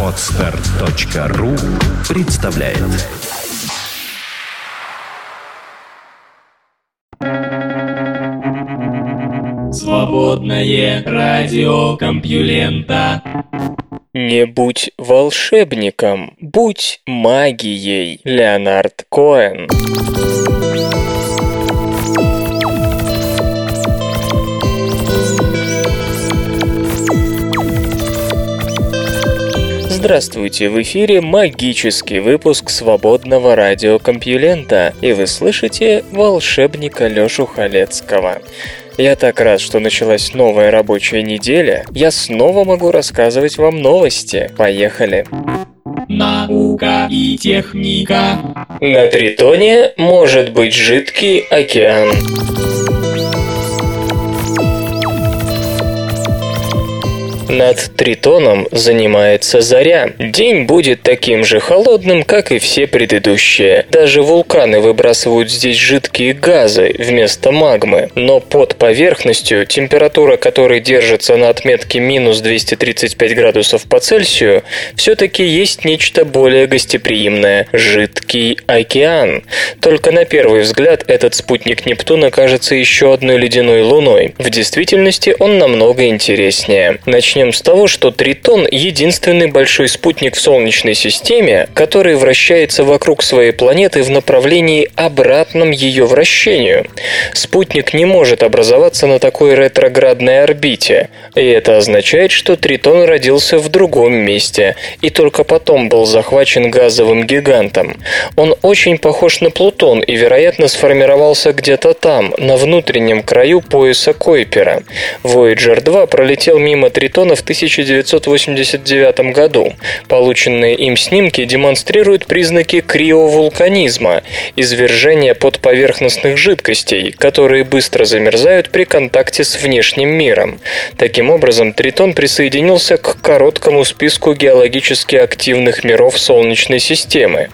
Отстар.ру представляет Свободное радио Компьюлента Не будь волшебником, будь магией. Леонард Коэн. Здравствуйте, в эфире магический выпуск свободного радиокомпьюлента, и вы слышите волшебника Лёшу Халецкого. Я так рад, что началась новая рабочая неделя. Я снова могу рассказывать вам новости. Поехали. Наука и техника. На Тритоне может быть жидкий океан. Над Тритоном занимается Заря. День будет таким же холодным, как и все предыдущие. Даже вулканы выбрасывают здесь жидкие газы вместо магмы. Но под поверхностью, температура которой держится на отметке минус 235 градусов по Цельсию, все-таки есть нечто более гостеприимное – жидкий океан. Только на первый взгляд этот спутник Нептуна кажется еще одной ледяной луной. В действительности он намного интереснее. Начнем Начнем с того, что Тритон – единственный большой спутник в Солнечной системе, который вращается вокруг своей планеты в направлении обратном ее вращению. Спутник не может образоваться на такой ретроградной орбите, и это означает, что Тритон родился в другом месте и только потом был захвачен газовым гигантом. Он очень похож на Плутон и, вероятно, сформировался где-то там, на внутреннем краю пояса Койпера. Voyager 2 пролетел мимо Тритона в 1989 году. Полученные им снимки демонстрируют признаки криовулканизма, извержения подповерхностных жидкостей, которые быстро замерзают при контакте с внешним миром. Таким образом, Тритон присоединился к короткому списку геологически активных миров Солнечной системы.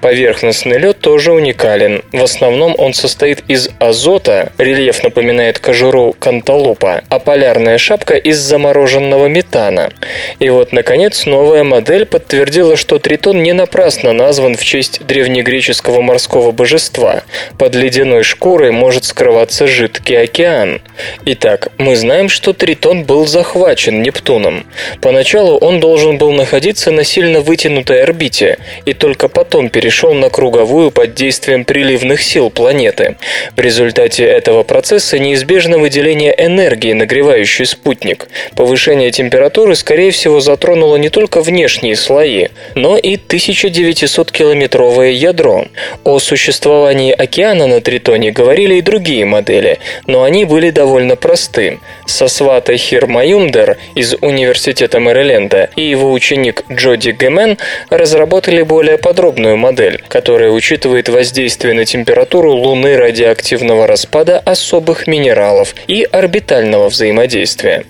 Поверхностный лед тоже уникален. В основном он состоит из азота, рельеф напоминает кожуру канталупа, а полярная шапка из замороженного жидкого метана. И вот, наконец, новая модель подтвердила, что Тритон не напрасно назван в честь древнегреческого морского божества. Под ледяной шкурой может скрываться жидкий океан. Итак, мы знаем, что Тритон был захвачен Нептуном. Поначалу он должен был находиться на сильно вытянутой орбите, и только потом перешел на круговую под действием приливных сил планеты. В результате этого процесса неизбежно выделение энергии, нагревающей спутник, повышение температуры, скорее всего, затронуло не только внешние слои, но и 1900-километровое ядро. О существовании океана на Тритоне говорили и другие модели, но они были довольно просты. Сосвата Хирмаюндер из Университета Мэриленда и его ученик Джоди Гемен разработали более подробную модель, которая учитывает воздействие на температуру Луны радиоактивного распада особых минералов и орбитального взаимодействия.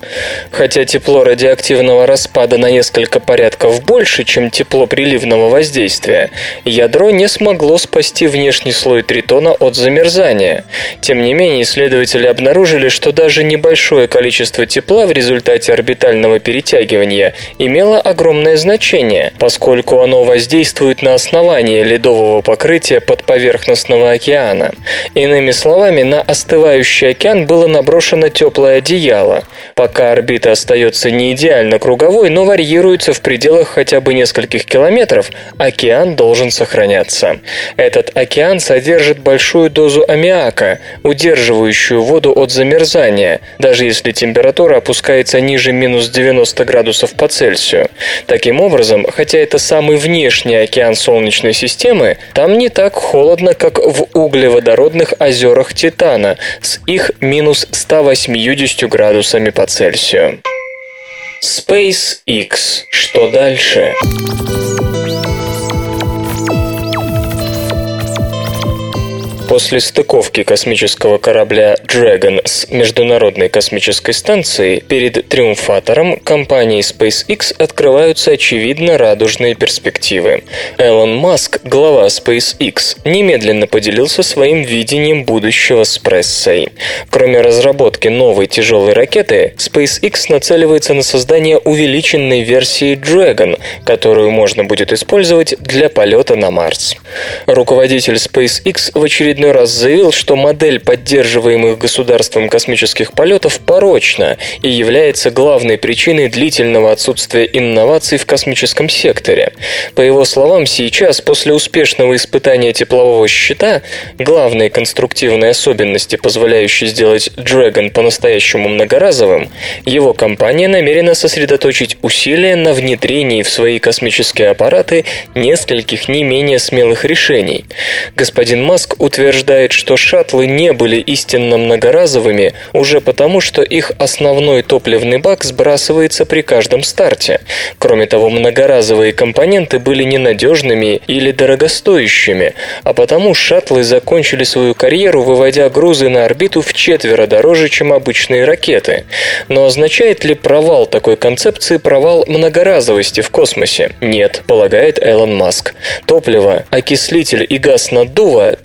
Хотя тепло тепло радиоактивного распада на несколько порядков больше, чем тепло приливного воздействия, ядро не смогло спасти внешний слой тритона от замерзания. Тем не менее, исследователи обнаружили, что даже небольшое количество тепла в результате орбитального перетягивания имело огромное значение, поскольку оно воздействует на основание ледового покрытия подповерхностного океана. Иными словами, на остывающий океан было наброшено теплое одеяло. Пока орбита остается кажется не идеально круговой, но варьируется в пределах хотя бы нескольких километров, океан должен сохраняться. Этот океан содержит большую дозу аммиака, удерживающую воду от замерзания, даже если температура опускается ниже минус 90 градусов по Цельсию. Таким образом, хотя это самый внешний океан Солнечной системы, там не так холодно, как в углеводородных озерах Титана с их минус 180 градусами по Цельсию. SpaceX. Что дальше? После стыковки космического корабля Dragon с Международной космической станцией перед Триумфатором компании SpaceX открываются очевидно радужные перспективы. Элон Маск, глава SpaceX, немедленно поделился своим видением будущего с прессой. Кроме разработки новой тяжелой ракеты, SpaceX нацеливается на создание увеличенной версии Dragon, которую можно будет использовать для полета на Марс. Руководитель SpaceX в очередной раз заявил, что модель поддерживаемых государством космических полетов порочна и является главной причиной длительного отсутствия инноваций в космическом секторе. По его словам, сейчас, после успешного испытания теплового щита, главной конструктивной особенности, позволяющей сделать Dragon по-настоящему многоразовым, его компания намерена сосредоточить усилия на внедрении в свои космические аппараты нескольких не менее смелых решений. Господин Маск утверждает, что шаттлы не были истинно многоразовыми уже потому, что их основной топливный бак сбрасывается при каждом старте. Кроме того, многоразовые компоненты были ненадежными или дорогостоящими, а потому шаттлы закончили свою карьеру, выводя грузы на орбиту в четверо дороже, чем обычные ракеты. Но означает ли провал такой концепции провал многоразовости в космосе? Нет, полагает Элон Маск. Топливо, окислитель и газ наддува,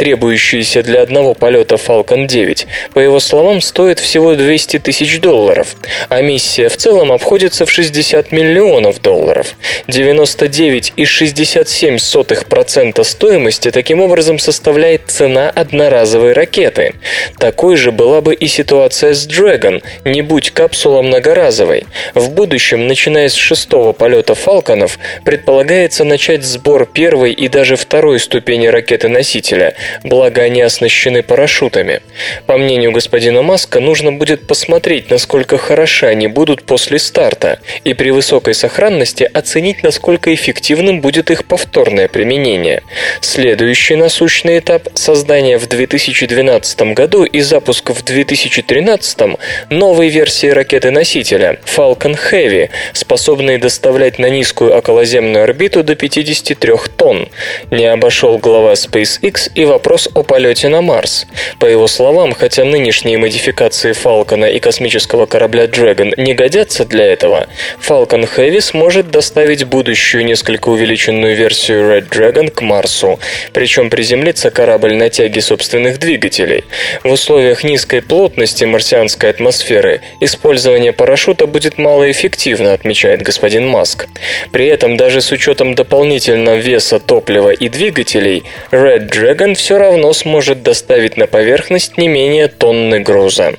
требующиеся для одного полета Falcon 9, по его словам, стоят всего 200 тысяч долларов, а миссия в целом обходится в 60 миллионов долларов. 99,67% стоимости таким образом составляет цена одноразовой ракеты. Такой же была бы и ситуация с Dragon, не будь капсула многоразовой. В будущем, начиная с шестого полета Фалконов, предполагается начать сбор первой и даже второй ступени ракеты-носителя, благо они оснащены парашютами. По мнению господина Маска, нужно будет посмотреть, насколько хороши они будут после старта, и при высокой сохранности оценить, насколько эффективным будет их повторное применение. Следующий насущный этап – создание в 2012 году и запуск в 2013 новой версии ракеты-носителя Falcon Heavy, способной доставлять на низкую околоземную орбиту до 53 тонн. Не обошел глава SpaceX и вопрос о полете на Марс. По его словам, хотя нынешние модификации Falcon и космического корабля Dragon не годятся для этого, Falcon Heavy сможет доставить будущую несколько увеличенную версию Red Dragon к Марсу, причем приземлится корабль на тяге собственных двигателей. В условиях низкой плотности марсианской атмосферы использование парашюта будет малоэффективно, отмечает господин Маск. При этом даже с учетом дополнительного веса топлива и двигателей, Red Dragon все равно сможет доставить на поверхность не менее тонны груза.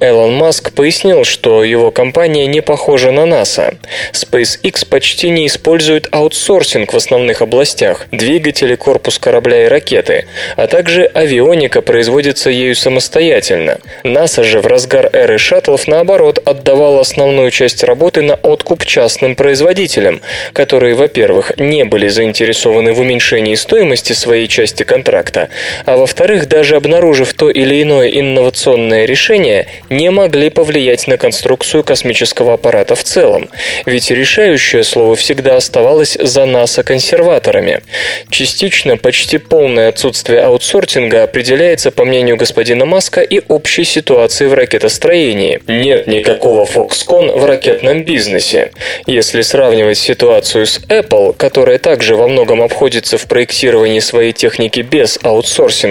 Элон Маск пояснил, что его компания не похожа на НАСА. SpaceX почти не использует аутсорсинг в основных областях – двигатели, корпус корабля и ракеты, а также авионика производится ею самостоятельно. НАСА же в разгар эры шаттлов, наоборот, отдавал основную часть работы на откуп частным производителям, которые, во-первых, не были заинтересованы в уменьшении стоимости своей части контракта, а во-вторых, даже обнаружив то или иное инновационное решение, не могли повлиять на конструкцию космического аппарата в целом, ведь решающее слово всегда оставалось за НАСА-консерваторами. Частично почти полное отсутствие аутсортинга определяется, по мнению господина Маска, и общей ситуацией в ракетостроении. Нет никакого Foxconn в ракетном бизнесе. Если сравнивать ситуацию с Apple, которая также во многом обходится в проектировании своей техники без аутсорсинга,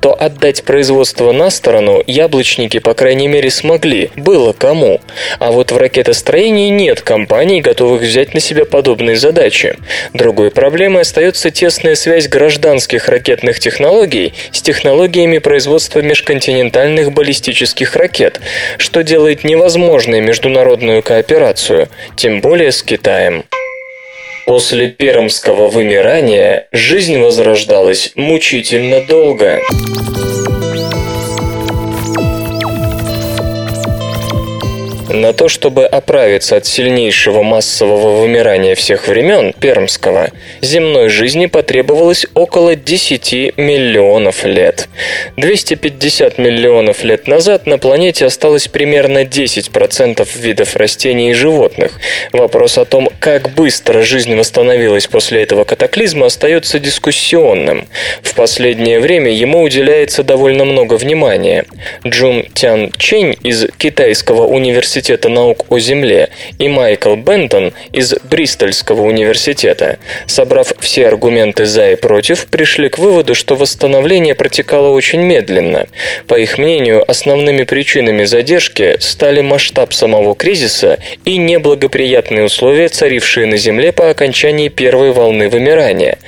то отдать производство на сторону яблочники, по крайней мере, смогли. Было кому. А вот в ракетостроении нет компаний, готовых взять на себя подобные задачи. Другой проблемой остается тесная связь гражданских ракетных технологий с технологиями производства межконтинентальных баллистических ракет, что делает невозможной международную кооперацию, тем более с Китаем. После пермского вымирания жизнь возрождалась мучительно долго. На то, чтобы оправиться от сильнейшего массового вымирания всех времен, пермского, земной жизни потребовалось около 10 миллионов лет. 250 миллионов лет назад на планете осталось примерно 10% видов растений и животных. Вопрос о том, как быстро жизнь восстановилась после этого катаклизма, остается дискуссионным. В последнее время ему уделяется довольно много внимания. Джун Тян Чень из Китайского университета наук о Земле и Майкл Бентон из Бристольского университета, собрав все аргументы за и против, пришли к выводу, что восстановление протекало очень медленно. По их мнению, основными причинами задержки стали масштаб самого кризиса и неблагоприятные условия, царившие на Земле по окончании первой волны вымирания.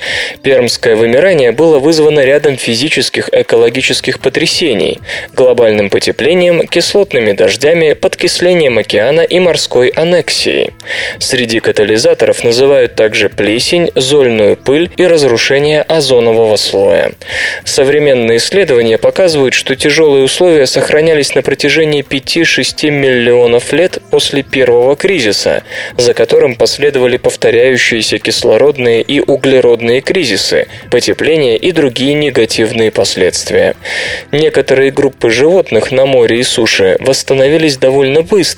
Пермское вымирание было вызвано рядом физических экологических потрясений – глобальным потеплением, кислотными дождями, подкислением океана и морской аннексией. Среди катализаторов называют также плесень, зольную пыль и разрушение озонового слоя. Современные исследования показывают, что тяжелые условия сохранялись на протяжении 5-6 миллионов лет после первого кризиса, за которым последовали повторяющиеся кислородные и углеродные кризисы, потепление и другие негативные последствия. Некоторые группы животных на море и суше восстановились довольно быстро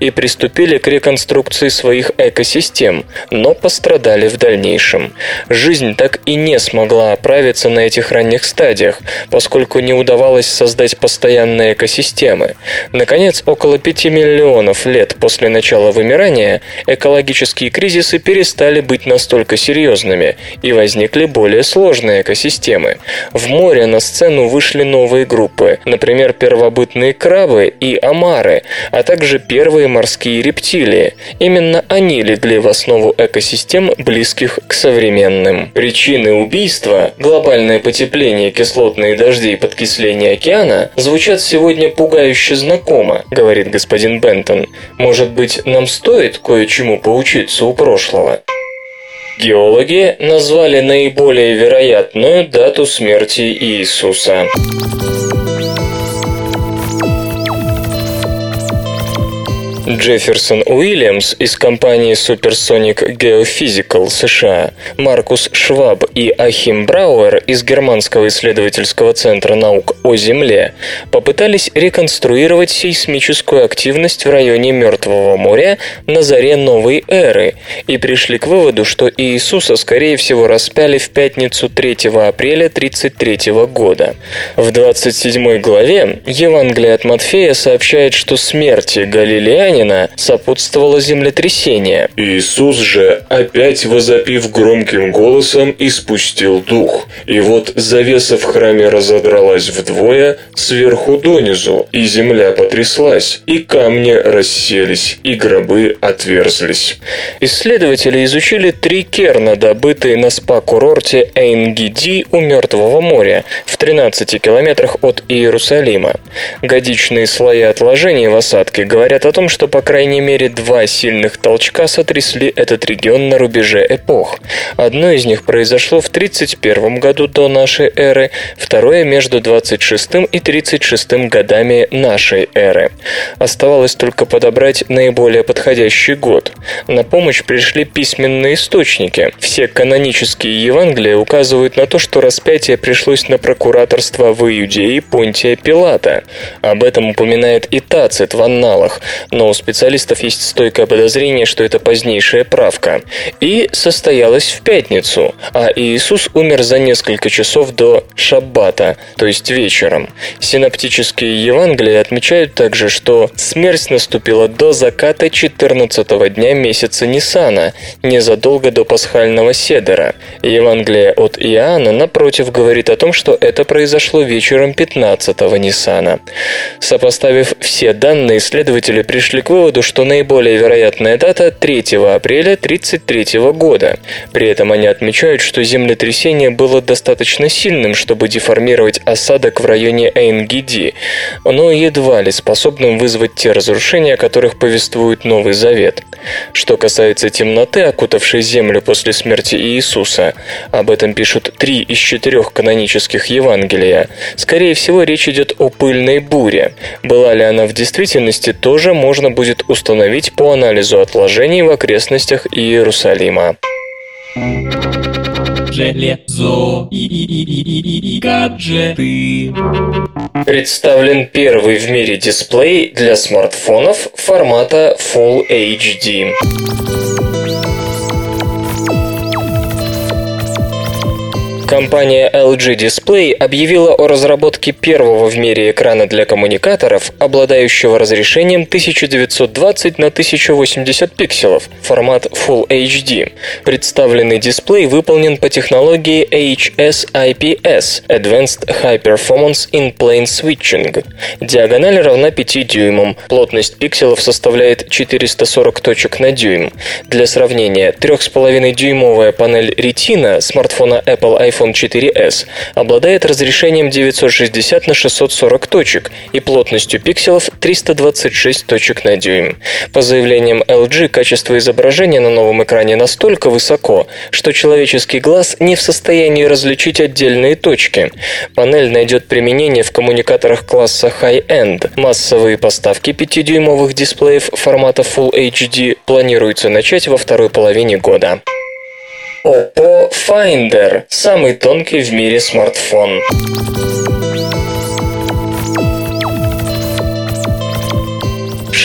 и приступили к реконструкции своих экосистем, но пострадали в дальнейшем. Жизнь так и не смогла оправиться на этих ранних стадиях, поскольку не удавалось создать постоянные экосистемы. Наконец, около 5 миллионов лет после начала вымирания экологические кризисы перестали быть настолько серьезными и возникли более сложные экосистемы. В море на сцену вышли новые группы, например, первобытные крабы и омары, а также первые морские рептилии. Именно они легли в основу экосистем, близких к современным. Причины убийства, глобальное потепление, кислотные дожди и подкисление океана звучат сегодня пугающе знакомо, говорит господин Бентон. Может быть, нам стоит кое-чему поучиться у прошлого? Геологи назвали наиболее вероятную дату смерти Иисуса. Джефферсон Уильямс из компании Supersonic Geophysical США, Маркус Шваб и Ахим Брауэр из Германского исследовательского центра наук о Земле попытались реконструировать сейсмическую активность в районе Мертвого моря на заре новой эры и пришли к выводу, что Иисуса, скорее всего, распяли в пятницу 3 апреля 1933 года. В 27 главе Евангелие от Матфея сообщает, что смерти Галилеяне галилеянина сопутствовало землетрясение. Иисус же, опять возопив громким голосом, испустил дух. И вот завеса в храме разодралась вдвое, сверху донизу, и земля потряслась, и камни расселись, и гробы отверзлись. Исследователи изучили три керна, добытые на спа-курорте Эйнгиди у Мертвого моря, в 13 километрах от Иерусалима. Годичные слои отложений в осадке говорят о том, что по крайней мере два сильных толчка сотрясли этот регион на рубеже эпох. Одно из них произошло в 31 году до нашей эры, второе между 26 и 36 годами нашей эры. Оставалось только подобрать наиболее подходящий год. На помощь пришли письменные источники. Все канонические Евангелия указывают на то, что распятие пришлось на прокураторство в Иудее Понтия Пилата. Об этом упоминает и Тацит в анналах, но специалистов есть стойкое подозрение, что это позднейшая правка. И состоялась в пятницу, а Иисус умер за несколько часов до Шаббата, то есть вечером. Синоптические Евангелия отмечают также, что смерть наступила до заката 14 дня месяца Нисана, незадолго до пасхального седера. Евангелие от Иоанна, напротив, говорит о том, что это произошло вечером 15 Нисана. Сопоставив все данные, исследователи пришли к выводу, что наиболее вероятная дата 3 апреля 1933 года. При этом они отмечают, что землетрясение было достаточно сильным, чтобы деформировать осадок в районе Эйнгиди, но едва ли способным вызвать те разрушения, о которых повествует Новый Завет. Что касается темноты, окутавшей землю после смерти Иисуса, об этом пишут три из четырех канонических Евангелия. Скорее всего, речь идет о пыльной буре. Была ли она в действительности, тоже можно будет установить по анализу отложений в окрестностях Иерусалима. Железо и, и, и, и, и, и гаджеты. Представлен первый в мире дисплей для смартфонов формата Full HD. Компания LG Display объявила о разработке первого в мире экрана для коммуникаторов, обладающего разрешением 1920 на 1080 пикселов, формат Full HD. Представленный дисплей выполнен по технологии HSIPS – Advanced High Performance in Plane Switching. Диагональ равна 5 дюймам, плотность пикселов составляет 440 точек на дюйм. Для сравнения, 3,5-дюймовая панель Retina смартфона Apple iPhone iPhone 4s обладает разрешением 960 на 640 точек и плотностью пикселов 326 точек на дюйм. По заявлениям LG, качество изображения на новом экране настолько высоко, что человеческий глаз не в состоянии различить отдельные точки. Панель найдет применение в коммуникаторах класса High-End. Массовые поставки 5-дюймовых дисплеев формата Full HD планируется начать во второй половине года. Oppo Finder – самый тонкий в мире смартфон.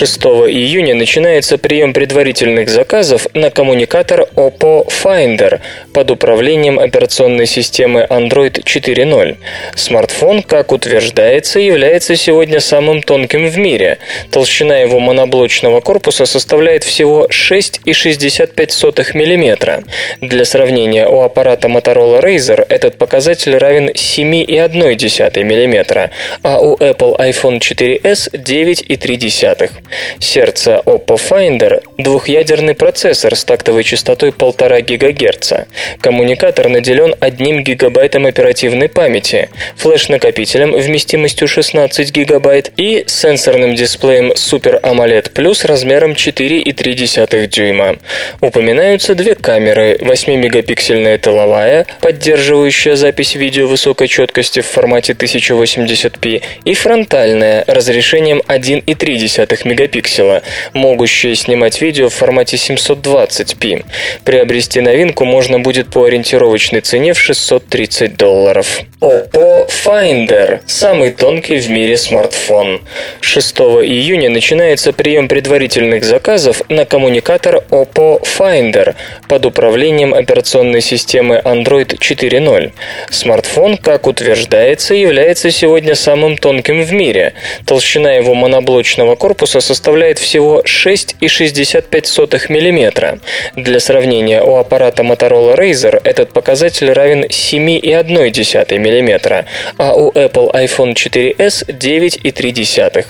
6 июня начинается прием предварительных заказов на коммуникатор Oppo Finder под управлением операционной системы Android 4.0. Смартфон, как утверждается, является сегодня самым тонким в мире. Толщина его моноблочного корпуса составляет всего 6,65 мм. Для сравнения, у аппарата Motorola Razr этот показатель равен 7,1 мм, а у Apple iPhone 4s 9,3. Сердце Oppo Finder – двухъядерный процессор с тактовой частотой 1,5 ГГц. Коммуникатор наделен 1 гигабайтом оперативной памяти, флеш-накопителем вместимостью 16 гигабайт и сенсорным дисплеем Super AMOLED Plus размером 4,3 дюйма. Упоминаются две камеры – 8-мегапиксельная тыловая, поддерживающая запись видео высокой четкости в формате 1080p, и фронтальная разрешением 1,3 мегапикселя, могущая снимать видео в формате 720p. Приобрести новинку можно будет по ориентировочной цене в 630 долларов. Oppo Finder – самый тонкий в мире смартфон. 6 июня начинается прием предварительных заказов на коммуникатор Oppo Finder под управлением операционной системы Android 4.0. Смартфон, как утверждается, является сегодня самым тонким в мире. Толщина его моноблочного корпуса составляет всего 6,65 мм. Для сравнения, у аппарата Motorola Razr этот показатель равен 7,1 мм, а у Apple iPhone 4s 9,3.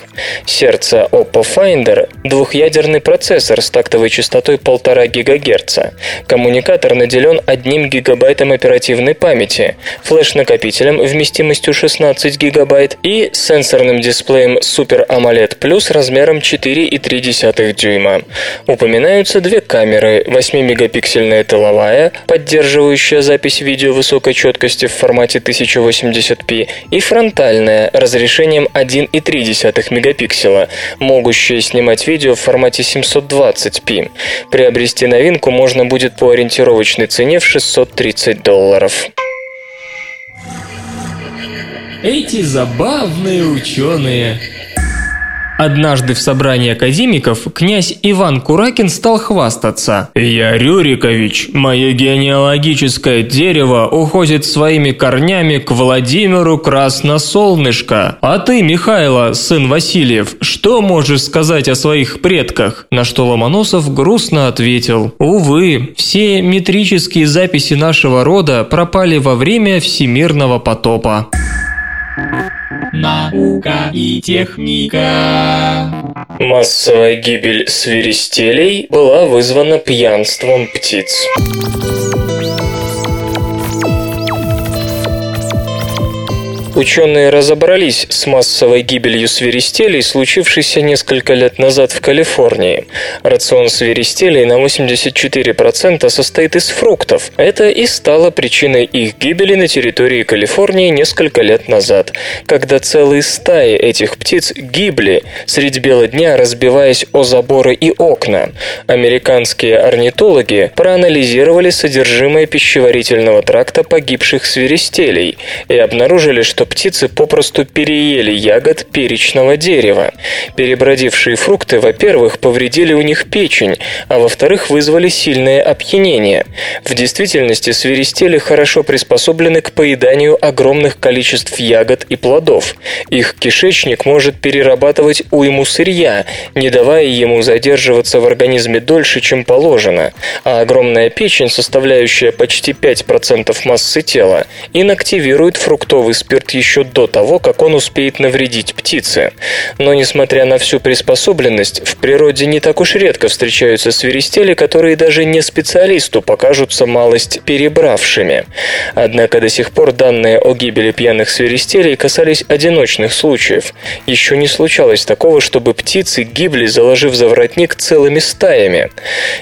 Сердце Oppo Finder – двухъядерный процессор с тактовой частотой 1,5 ГГц. Коммуникатор наделен 1 гигабайтом оперативной памяти, флеш-накопителем вместимостью 16 гигабайт и сенсорным дисплеем Super AMOLED Plus размером 4,3 дюйма. Упоминаются две камеры – 8-мегапиксельная тыловая, поддерживающая запись видео высокой четкости в формате 1080p, и фронтальная разрешением 1,3 мегапикселя, могущая снимать видео в формате 720p. Приобрести новинку можно будет по ориентировочной цене в 630 долларов. Эти забавные ученые. Однажды в собрании академиков князь Иван Куракин стал хвастаться. «Я Рюрикович, мое генеалогическое дерево уходит своими корнями к Владимиру Красносолнышко. А ты, Михайло, сын Васильев, что можешь сказать о своих предках?» На что Ломоносов грустно ответил. «Увы, все метрические записи нашего рода пропали во время всемирного потопа». Наука и техника. Массовая гибель свиристелей была вызвана пьянством птиц. Ученые разобрались с массовой гибелью свиристелей, случившейся несколько лет назад в Калифорнии. Рацион свиристелей на 84% состоит из фруктов. Это и стало причиной их гибели на территории Калифорнии несколько лет назад, когда целые стаи этих птиц гибли средь бела дня, разбиваясь о заборы и окна. Американские орнитологи проанализировали содержимое пищеварительного тракта погибших свиристелей и обнаружили, что птицы попросту переели ягод перечного дерева. Перебродившие фрукты, во-первых, повредили у них печень, а во-вторых, вызвали сильное опьянение. В действительности свиристели хорошо приспособлены к поеданию огромных количеств ягод и плодов. Их кишечник может перерабатывать уйму сырья, не давая ему задерживаться в организме дольше, чем положено, а огромная печень, составляющая почти 5% массы тела, инактивирует фруктовый спирт еще до того, как он успеет навредить птице. Но несмотря на всю приспособленность, в природе не так уж редко встречаются свиристели, которые даже не специалисту покажутся малость перебравшими. Однако до сих пор данные о гибели пьяных свиристелей касались одиночных случаев. Еще не случалось такого, чтобы птицы гибли, заложив за воротник целыми стаями.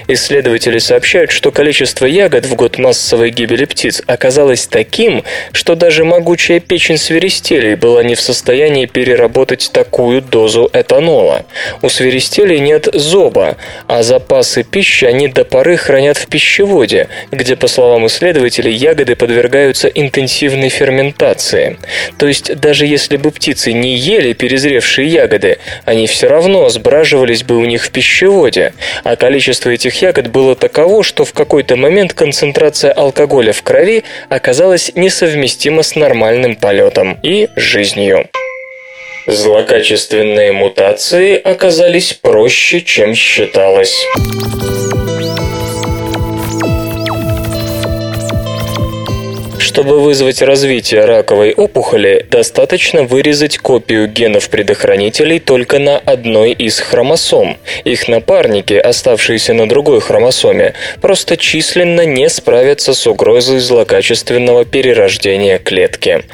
Исследователи сообщают, что количество ягод в год массовой гибели птиц оказалось таким, что даже могучая печень свиристелей была не в состоянии переработать такую дозу этанола. У свиристелей нет зоба, а запасы пищи они до поры хранят в пищеводе, где, по словам исследователей, ягоды подвергаются интенсивной ферментации. То есть даже если бы птицы не ели перезревшие ягоды, они все равно сбраживались бы у них в пищеводе, а количество этих ягод было таково, что в какой-то момент концентрация алкоголя в крови оказалась несовместима с нормальным полетом и жизнью. Злокачественные мутации оказались проще, чем считалось. Чтобы вызвать развитие раковой опухоли, достаточно вырезать копию генов предохранителей только на одной из хромосом. Их напарники, оставшиеся на другой хромосоме, просто численно не справятся с угрозой злокачественного перерождения клетки.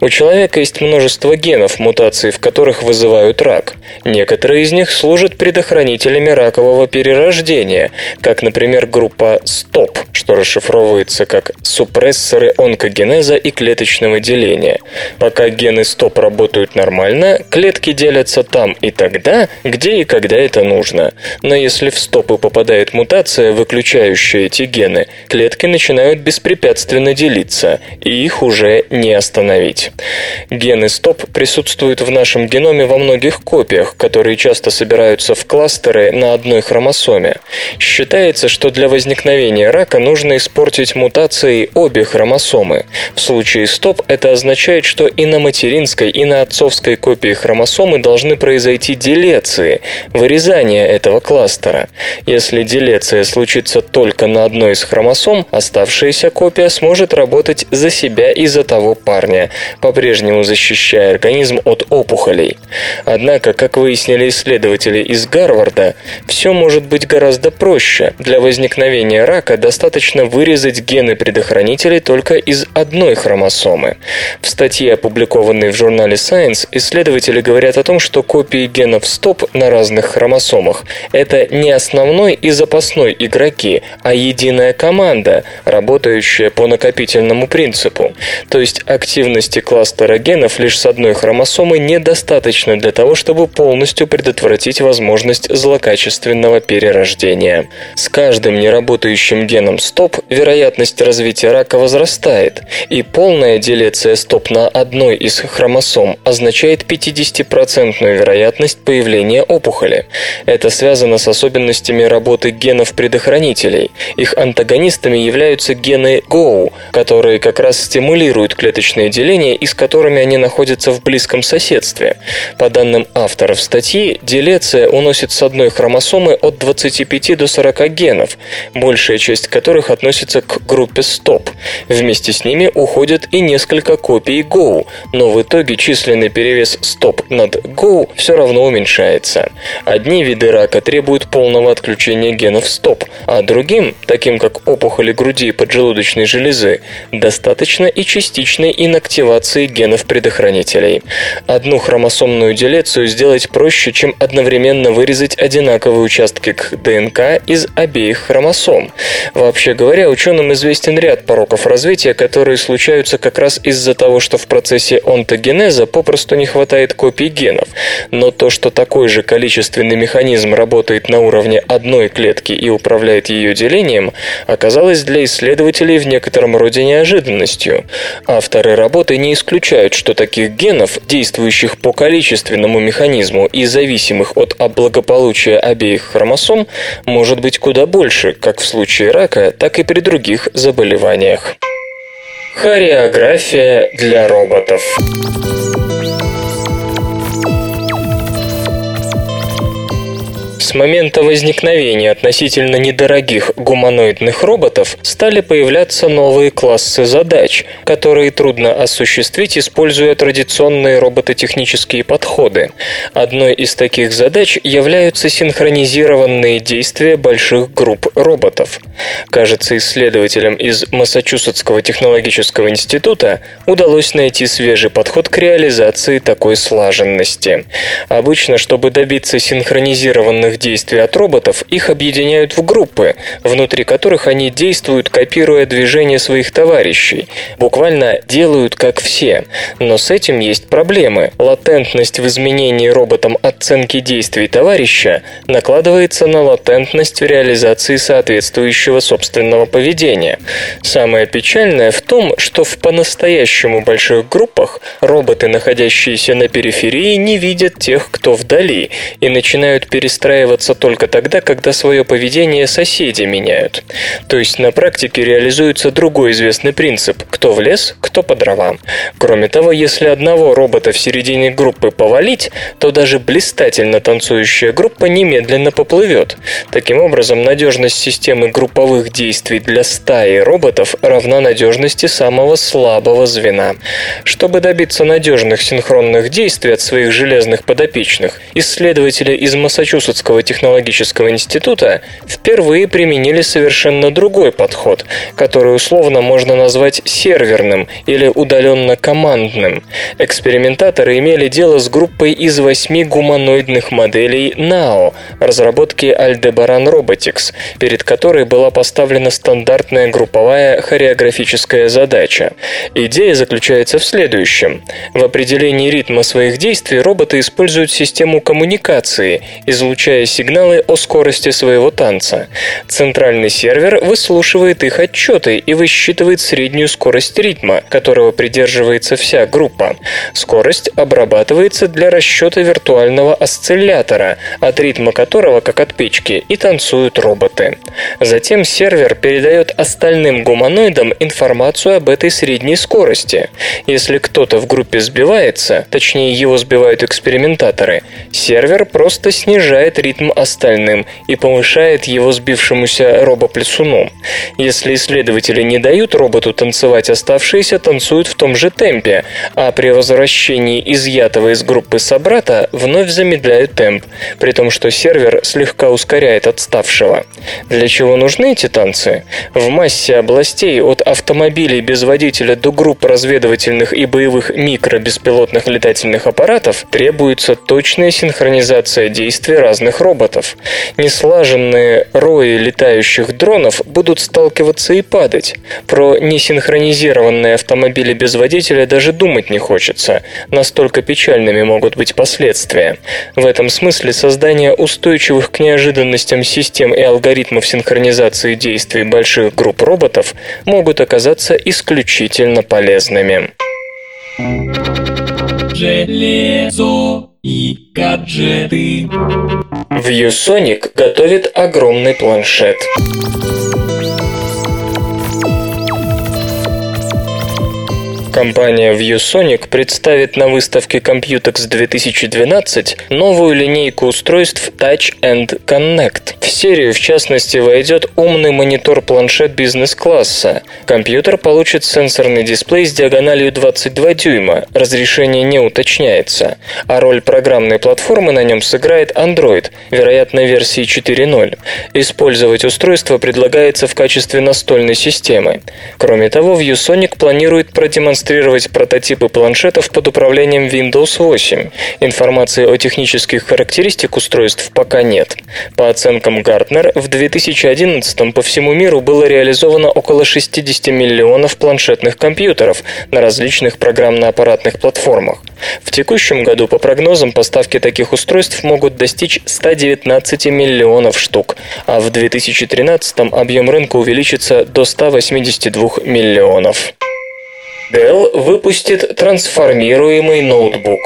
У человека есть множество генов, мутации в которых вызывают рак. Некоторые из них служат предохранителями ракового перерождения, как, например, группа STOP, что расшифровывается как супрессоры онкологии онкогенеза и клеточного деления. Пока гены стоп работают нормально, клетки делятся там и тогда, где и когда это нужно. Но если в стопы попадает мутация, выключающая эти гены, клетки начинают беспрепятственно делиться, и их уже не остановить. Гены стоп присутствуют в нашем геноме во многих копиях, которые часто собираются в кластеры на одной хромосоме. Считается, что для возникновения рака нужно испортить мутацией обе хромосомы, хромосомы. В случае стоп это означает, что и на материнской, и на отцовской копии хромосомы должны произойти делеции, вырезание этого кластера. Если делеция случится только на одной из хромосом, оставшаяся копия сможет работать за себя и за того парня, по-прежнему защищая организм от опухолей. Однако, как выяснили исследователи из Гарварда, все может быть гораздо проще. Для возникновения рака достаточно вырезать гены предохранителей только из одной хромосомы. В статье, опубликованной в журнале Science, исследователи говорят о том, что копии генов стоп на разных хромосомах – это не основной и запасной игроки, а единая команда, работающая по накопительному принципу. То есть активности кластера генов лишь с одной хромосомы недостаточно для того, чтобы полностью предотвратить возможность злокачественного перерождения. С каждым неработающим геном стоп вероятность развития рака возрастает, лет, и полная делеция стоп на одной из хромосом означает 50% вероятность появления опухоли. Это связано с особенностями работы генов-предохранителей. Их антагонистами являются гены GO, которые как раз стимулируют клеточное деление и с которыми они находятся в близком соседстве. По данным авторов статьи, делеция уносит с одной хромосомы от 25 до 40 генов, большая часть которых относится к группе стоп. Вместе с ними уходят и несколько копий Go, но в итоге численный перевес стоп над Go все равно уменьшается. Одни виды рака требуют полного отключения генов стоп, а другим, таким как опухоли груди и поджелудочной железы, достаточно и частичной инактивации генов предохранителей. Одну хромосомную делецию сделать проще, чем одновременно вырезать одинаковые участки к ДНК из обеих хромосом. Вообще говоря, ученым известен ряд пороков развития, которые случаются как раз из-за того, что в процессе онтогенеза попросту не хватает копий генов. Но то, что такой же количественный механизм работает на уровне одной клетки и управляет ее делением, оказалось для исследователей в некотором роде неожиданностью. Авторы работы не исключают, что таких генов, действующих по количественному механизму и зависимых от благополучия обеих хромосом, может быть куда больше, как в случае рака, так и при других заболеваниях. Хореография для роботов. Момента возникновения относительно недорогих гуманоидных роботов стали появляться новые классы задач, которые трудно осуществить, используя традиционные робототехнические подходы. Одной из таких задач являются синхронизированные действия больших групп роботов. Кажется, исследователям из Массачусетского технологического института удалось найти свежий подход к реализации такой слаженности. Обычно, чтобы добиться синхронизированных действий от роботов, их объединяют в группы, внутри которых они действуют, копируя движения своих товарищей. Буквально делают как все. Но с этим есть проблемы. Латентность в изменении роботом оценки действий товарища накладывается на латентность в реализации соответствующего собственного поведения. Самое печальное в том, что в по-настоящему больших группах роботы, находящиеся на периферии, не видят тех, кто вдали, и начинают перестраивать выстраиваться только тогда, когда свое поведение соседи меняют. То есть на практике реализуется другой известный принцип – кто в лес, кто по дровам. Кроме того, если одного робота в середине группы повалить, то даже блистательно танцующая группа немедленно поплывет. Таким образом, надежность системы групповых действий для стаи роботов равна надежности самого слабого звена. Чтобы добиться надежных синхронных действий от своих железных подопечных, исследователи из Массачусетского Московского технологического института впервые применили совершенно другой подход, который условно можно назвать серверным или удаленно-командным. Экспериментаторы имели дело с группой из восьми гуманоидных моделей NAO, разработки Aldebaran Robotics, перед которой была поставлена стандартная групповая хореографическая задача. Идея заключается в следующем. В определении ритма своих действий роботы используют систему коммуникации, излучая сигналы о скорости своего танца. Центральный сервер выслушивает их отчеты и высчитывает среднюю скорость ритма, которого придерживается вся группа. Скорость обрабатывается для расчета виртуального осциллятора, от ритма которого, как от печки, и танцуют роботы. Затем сервер передает остальным гуманоидам информацию об этой средней скорости. Если кто-то в группе сбивается, точнее его сбивают экспериментаторы, сервер просто снижает ритм ритм остальным и повышает его сбившемуся робоплесуну. Если исследователи не дают роботу танцевать, оставшиеся танцуют в том же темпе, а при возвращении изъятого из группы собрата вновь замедляют темп, при том, что сервер слегка ускоряет отставшего. Для чего нужны эти танцы? В массе областей от автомобилей без водителя до групп разведывательных и боевых микробеспилотных летательных аппаратов требуется точная синхронизация действий разных роботов. Неслаженные рои летающих дронов будут сталкиваться и падать. Про несинхронизированные автомобили без водителя даже думать не хочется. Настолько печальными могут быть последствия. В этом смысле создание устойчивых к неожиданностям систем и алгоритмов синхронизации действий больших групп роботов могут оказаться исключительно полезными. Железо и гаджеты. ViewSonic готовит огромный планшет. Компания ViewSonic представит на выставке Computex 2012 новую линейку устройств Touch and Connect. В серию, в частности, войдет умный монитор-планшет бизнес-класса. Компьютер получит сенсорный дисплей с диагональю 22 дюйма, разрешение не уточняется, а роль программной платформы на нем сыграет Android, вероятно, версии 4.0. Использовать устройство предлагается в качестве настольной системы. Кроме того, ViewSonic планирует продемонстрировать прототипы планшетов под управлением Windows 8. Информации о технических характеристиках устройств пока нет. По оценкам Gartner, в 2011 по всему миру было реализовано около 60 миллионов планшетных компьютеров на различных программно-аппаратных платформах. В текущем году, по прогнозам, поставки таких устройств могут достичь 119 миллионов штук, а в 2013 объем рынка увеличится до 182 миллионов. Dell выпустит трансформируемый ноутбук.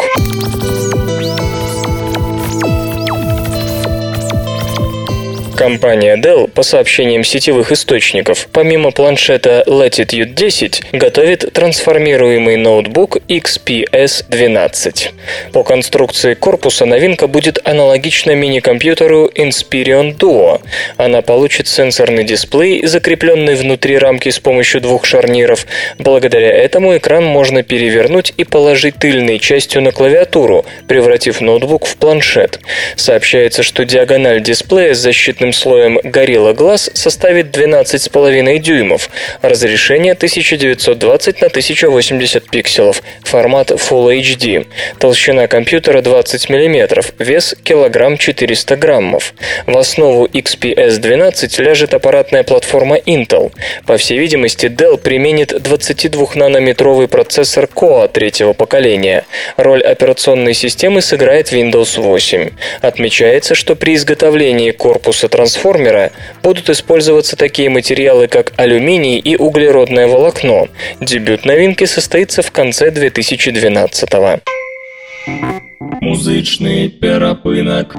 Компания Dell, по сообщениям сетевых источников, помимо планшета Latitude 10, готовит трансформируемый ноутбук XPS 12. По конструкции корпуса новинка будет аналогична мини-компьютеру Inspiron Duo. Она получит сенсорный дисплей, закрепленный внутри рамки с помощью двух шарниров. Благодаря этому экран можно перевернуть и положить тыльной частью на клавиатуру, превратив ноутбук в планшет. Сообщается, что диагональ дисплея с защитным слоем Gorilla Glass составит 12,5 дюймов, разрешение 1920 на 1080 пикселов, формат Full HD, толщина компьютера 20 мм, вес килограмм 400 граммов. В основу XPS 12 ляжет аппаратная платформа Intel. По всей видимости, Dell применит 22-нанометровый процессор Core третьего поколения. Роль операционной системы сыграет Windows 8. Отмечается, что при изготовлении корпуса трансформера будут использоваться такие материалы, как алюминий и углеродное волокно. Дебют новинки состоится в конце 2012 года. Музичний перепинок.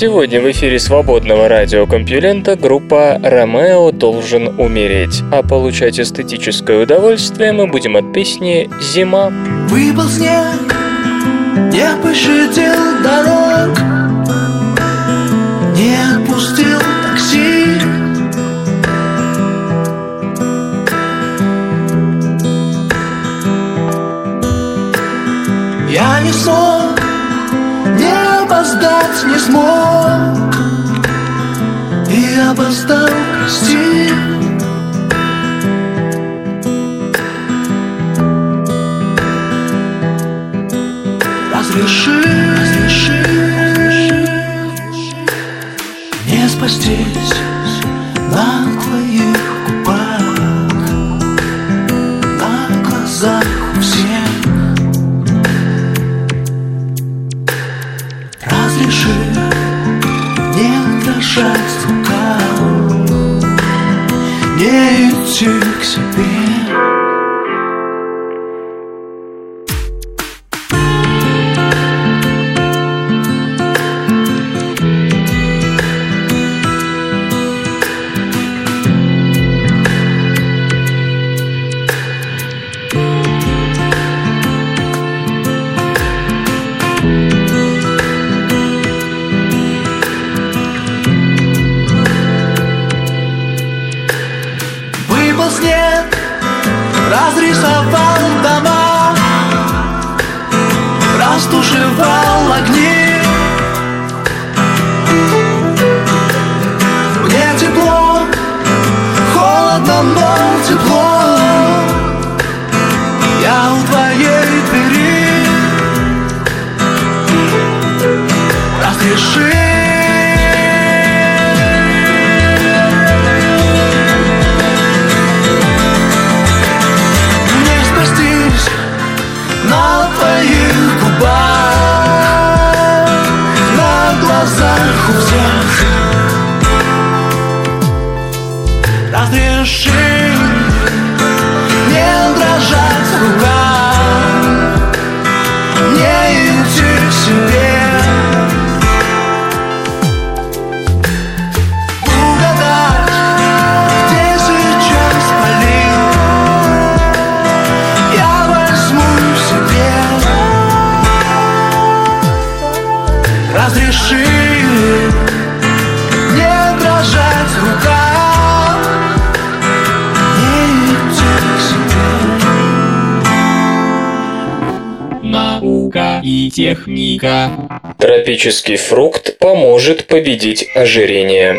Сегодня в эфире свободного радиокомпьюлента группа «Ромео должен умереть», а получать эстетическое удовольствие мы будем от песни «Зима». Выпал снег, не пощадил дорог, не отпустил такси. Я не смог, не опоздать не смог. И опоздал, прости. Разреши, разреши Не спастись на твоих губах На глазах у всех Не идти к себе Наука и техника. Тропический фрукт поможет победить ожирение.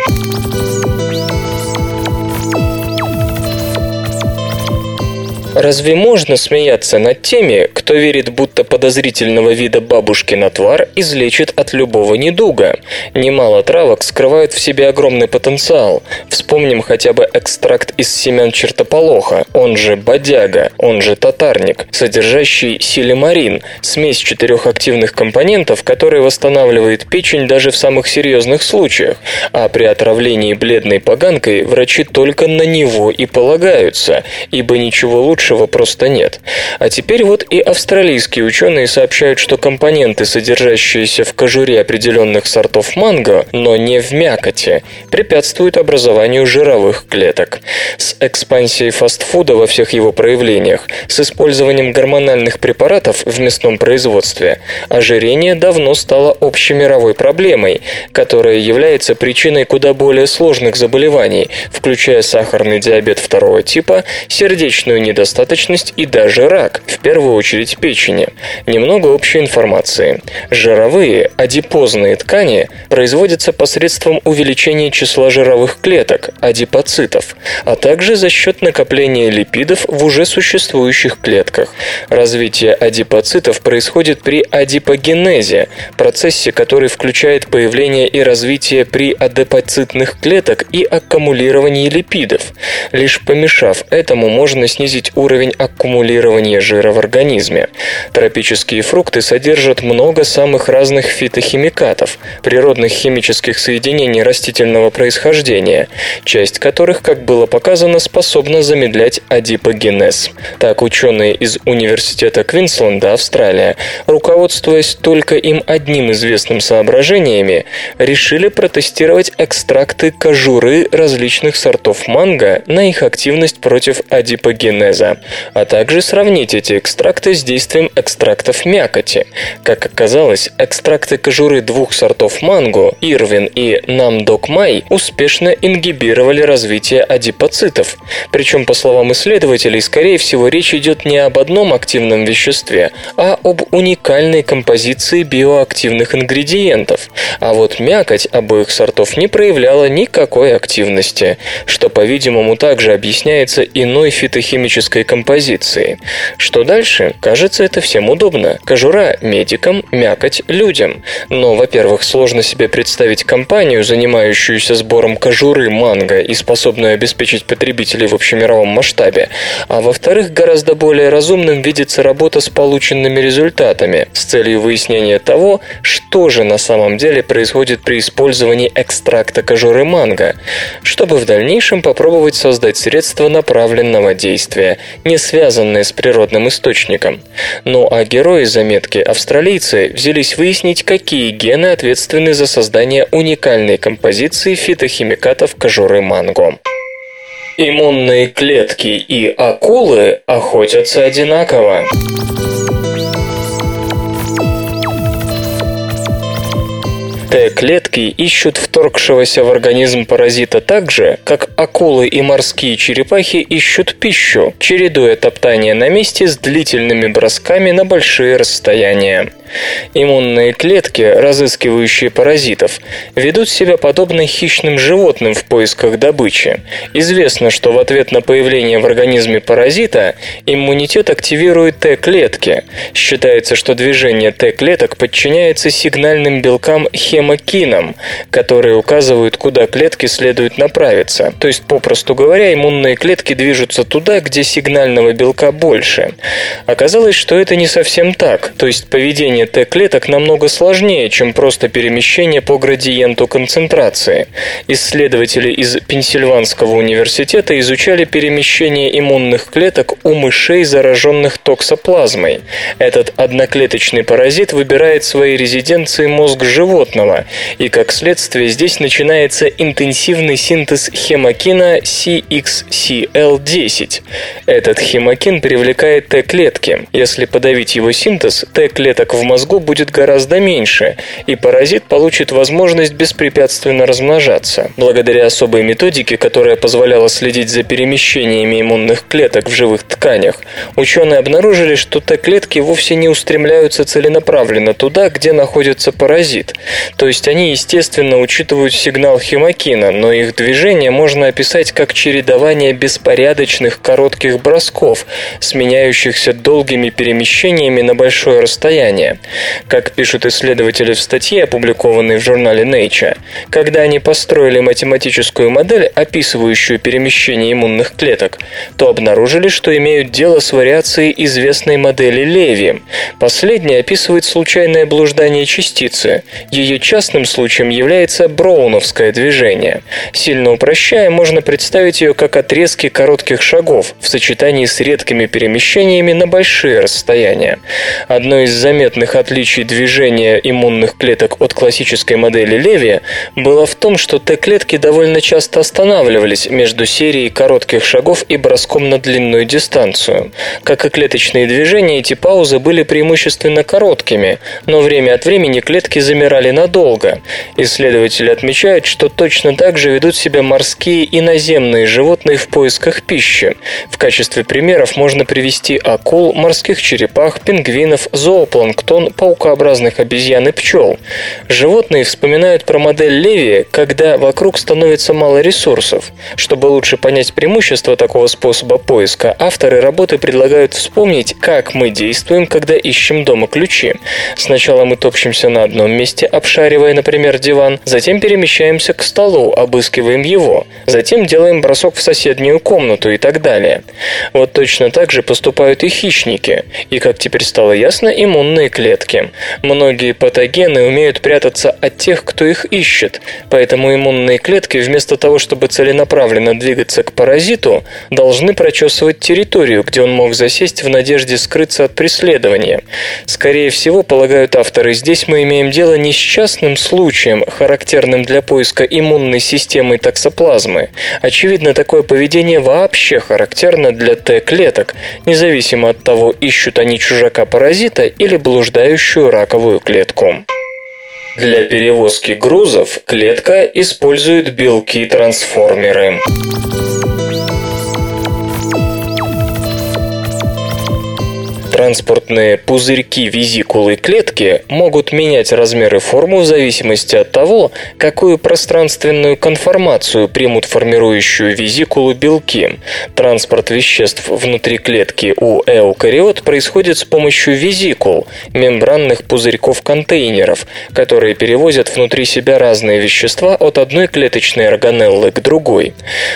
Разве можно смеяться над теми, кто верит, будто подозрительного вида бабушкин отвар излечит от любого недуга? Немало травок скрывают в себе огромный потенциал. Вспомним хотя бы экстракт из семян чертополоха, он же бодяга, он же татарник, содержащий силимарин, смесь четырех активных компонентов, который восстанавливает печень даже в самых серьезных случаях. А при отравлении бледной поганкой врачи только на него и полагаются, ибо ничего лучшего просто нет. А теперь вот и австралийские ученые сообщают, что компоненты, содержащиеся в кожуре определенных сортов манго, но не в мякоти, препятствуют образованию жировых клеток. С экспансией фастфуда во всех его проявлениях, с использованием гормональных препаратов в мясном производстве, ожирение давно стало общемировой проблемой, которая является причиной куда более сложных заболеваний, включая сахарный диабет второго типа, сердечную недостаточность и даже рак, в первую очередь печени. Немного общей информации. Жировые, адипозные ткани производятся посредством увеличения числа жировых клеток, адипоцитов, а также за счет накопления липидов в уже существующих клетках. Развитие адипоцитов происходит при адипогенезе, процессе, который включает появление и развитие при адепоцитных клеток и аккумулирование липидов. Лишь помешав этому, можно снизить уровень аккумулирования жира в организме. Тропические фрукты содержат много самых разных фитохимикатов, природных химических соединений растительного происхождения, часть которых, как было показано, способна замедлять адипогенез. Так, ученые из Университета Квинсленда, Австралия, руководствуясь только им одним известным соображениями, решили протестировать экстракты кожуры различных сортов манго на их активность против адипогенеза, а также сравнить эти экстракты с действием экстрактов мякоти. Как оказалось, экстракты кожуры двух сортов манго, Ирвин и Намдокмай, успешно ингибировали развитие адипоцитов. Причем, по словам исследователей, скорее всего, речь идет не об одном активном веществе, а об уникальной композиции биоактивных ингредиентов. А вот мякоть обоих сортов не проявляла никакой активности, что, по-видимому, также объясняется иной фитохимической композицией. Что дальше? Кажется, это всем удобно. Кожура медикам, мякоть людям. Но, во-первых, сложно себе представить компанию, занимающуюся сбором кожуры манго и способную обеспечить потребителей в общемировом масштабе. А во-вторых, гораздо более разумным видится работа с полученными результатами с целью выяснения того, что же на самом деле происходит при использовании экстракта кожуры манго, чтобы в дальнейшем попробовать создать средства направленного действия, не связанные с природным источником. Ну а герои заметки, австралийцы, взялись выяснить, какие гены ответственны за создание уникальной композиции фитохимикатов кожуры манго. Иммунные клетки и акулы охотятся одинаково. Т-клетки ищут вторгшегося в организм паразита так же, как акулы и морские черепахи ищут пищу, чередуя топтание на месте с длительными бросками на большие расстояния. Иммунные клетки, разыскивающие паразитов, ведут себя подобно хищным животным в поисках добычи. Известно, что в ответ на появление в организме паразита иммунитет активирует Т-клетки. Считается, что движение Т-клеток подчиняется сигнальным белкам хем хемокином, которые указывают, куда клетки следует направиться. То есть, попросту говоря, иммунные клетки движутся туда, где сигнального белка больше. Оказалось, что это не совсем так, то есть поведение Т-клеток намного сложнее, чем просто перемещение по градиенту концентрации. Исследователи из Пенсильванского университета изучали перемещение иммунных клеток у мышей, зараженных токсоплазмой. Этот одноклеточный паразит выбирает своей резиденцией мозг животного, и как следствие здесь начинается интенсивный синтез хемокина CXCL10. Этот хемокин привлекает Т-клетки. Если подавить его синтез, Т-клеток в мозгу будет гораздо меньше, и паразит получит возможность беспрепятственно размножаться. Благодаря особой методике, которая позволяла следить за перемещениями иммунных клеток в живых тканях, ученые обнаружили, что Т-клетки вовсе не устремляются целенаправленно туда, где находится паразит. То есть они, естественно, учитывают сигнал хемокина, но их движение можно описать как чередование беспорядочных коротких бросков, сменяющихся долгими перемещениями на большое расстояние. Как пишут исследователи в статье, опубликованной в журнале Nature, когда они построили математическую модель, описывающую перемещение иммунных клеток, то обнаружили, что имеют дело с вариацией известной модели Леви. Последняя описывает случайное блуждание частицы. Ее частным случаем является броуновское движение. Сильно упрощая, можно представить ее как отрезки коротких шагов в сочетании с редкими перемещениями на большие расстояния. Одно из заметных отличий движения иммунных клеток от классической модели Леви было в том, что Т-клетки довольно часто останавливались между серией коротких шагов и броском на длинную дистанцию. Как и клеточные движения, эти паузы были преимущественно короткими, но время от времени клетки замирали надолго. Исследователи отмечают, что точно так же ведут себя морские и наземные животные в поисках пищи. В качестве примеров можно привести акул, морских черепах, пингвинов, зоопланктон, паукообразных обезьян и пчел. Животные вспоминают про модель Леви, когда вокруг становится мало ресурсов. Чтобы лучше понять преимущества такого способа поиска, авторы работы предлагают вспомнить, как мы действуем, когда ищем дома ключи. Сначала мы топчемся на одном месте, обшаривая, например, диван, затем перемещаемся к столу, обыскиваем его, затем делаем бросок в соседнюю комнату и так далее. Вот точно так же поступают и хищники, и, как теперь стало ясно, иммунные клетки. Многие патогены умеют прятаться от тех, кто их ищет, поэтому иммунные клетки вместо того, чтобы целенаправленно двигаться к паразиту, должны прочесывать территорию, где он мог засесть в надежде скрыться от преследования. Скорее всего, полагают авторы, здесь мы имеем дело не с частным случаем, характерным для поиска иммунной системы токсоплазмы. Очевидно, такое поведение вообще характерно для Т-клеток, независимо от того, ищут они чужака-паразита или блуждающую раковую клетку. Для перевозки грузов клетка использует белки-трансформеры. Транспортные пузырьки визикулы клетки могут менять размер и форму в зависимости от того, какую пространственную конформацию примут формирующую визикулу белки. Транспорт веществ внутри клетки у эукариот происходит с помощью визикул, мембранных пузырьков-контейнеров, которые перевозят внутри себя разные вещества от одной клеточной органеллы к другой.